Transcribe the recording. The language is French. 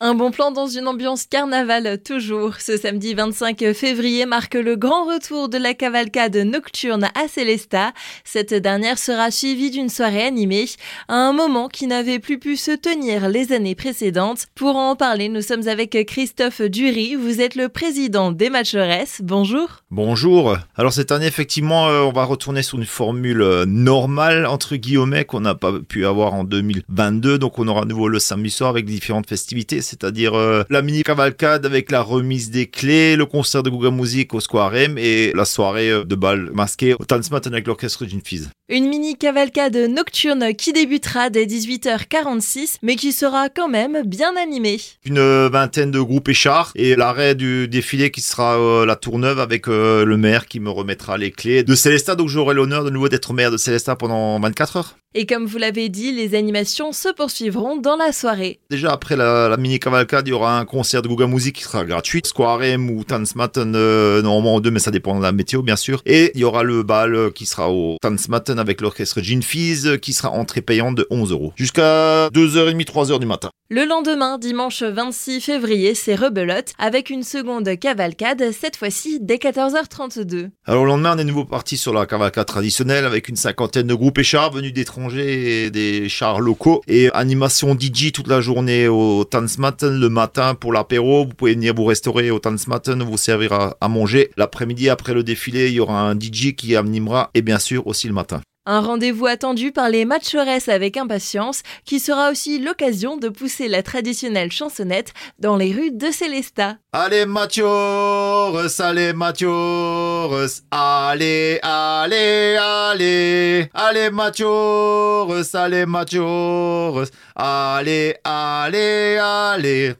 Un bon plan dans une ambiance carnaval toujours. Ce samedi 25 février marque le grand retour de la cavalcade nocturne à Célesta. Cette dernière sera suivie d'une soirée animée, à un moment qui n'avait plus pu se tenir les années précédentes. Pour en parler, nous sommes avec Christophe Dury. Vous êtes le président des Matcheresses. Bonjour. Bonjour. Alors cette année, effectivement, euh, on va retourner sur une formule euh, normale, entre guillemets, qu'on n'a pas pu avoir en 2022. Donc on aura à nouveau le samedi soir avec différentes festivités c'est-à-dire euh, la mini cavalcade avec la remise des clés, le concert de Google Music au Square M et la soirée euh, de bal masqué au Tanzmat avec l'orchestre d'une fille. Une mini cavalcade nocturne qui débutera dès 18h46 mais qui sera quand même bien animée. Une vingtaine de groupes échards et l'arrêt du défilé qui sera euh, la Tourneuve avec le maire qui me remettra les clés de Célestat donc j'aurai l'honneur de nouveau d'être maire de Célestat pendant 24 heures. Et comme vous l'avez dit, les animations se poursuivront dans la soirée. Déjà après la, mini cavalcade, il y aura un concert de Google Music qui sera gratuit. Square M ou Tanzmatten, euh, normalement en deux, mais ça dépend de la météo bien sûr. Et il y aura le bal qui sera au Tanzmatten avec l'orchestre Gene Fizz qui sera entrée payante de 11 euros. Jusqu'à 2h30, 3h du matin. Le lendemain, dimanche 26 février, c'est rebelote avec une seconde cavalcade, cette fois-ci dès 14h32. Alors le lendemain, on est nouveau parti sur la cavalcade traditionnelle avec une cinquantaine de groupes échards venus d'étrangers et des chars locaux et animation DJ toute la journée au Tanzmatten le matin pour l'apéro. Vous pouvez venir vous restaurer au Tanzmatten, vous servir à, à manger. L'après-midi, après le défilé, il y aura un DJ qui animera et bien sûr aussi le matin. Un rendez-vous attendu par les matcheresses avec impatience, qui sera aussi l'occasion de pousser la traditionnelle chansonnette dans les rues de Célestat. Allez Mathios, allez Mathios, allez, allez, allez, allez Mathios, allez Mathios, allez, allez, allez.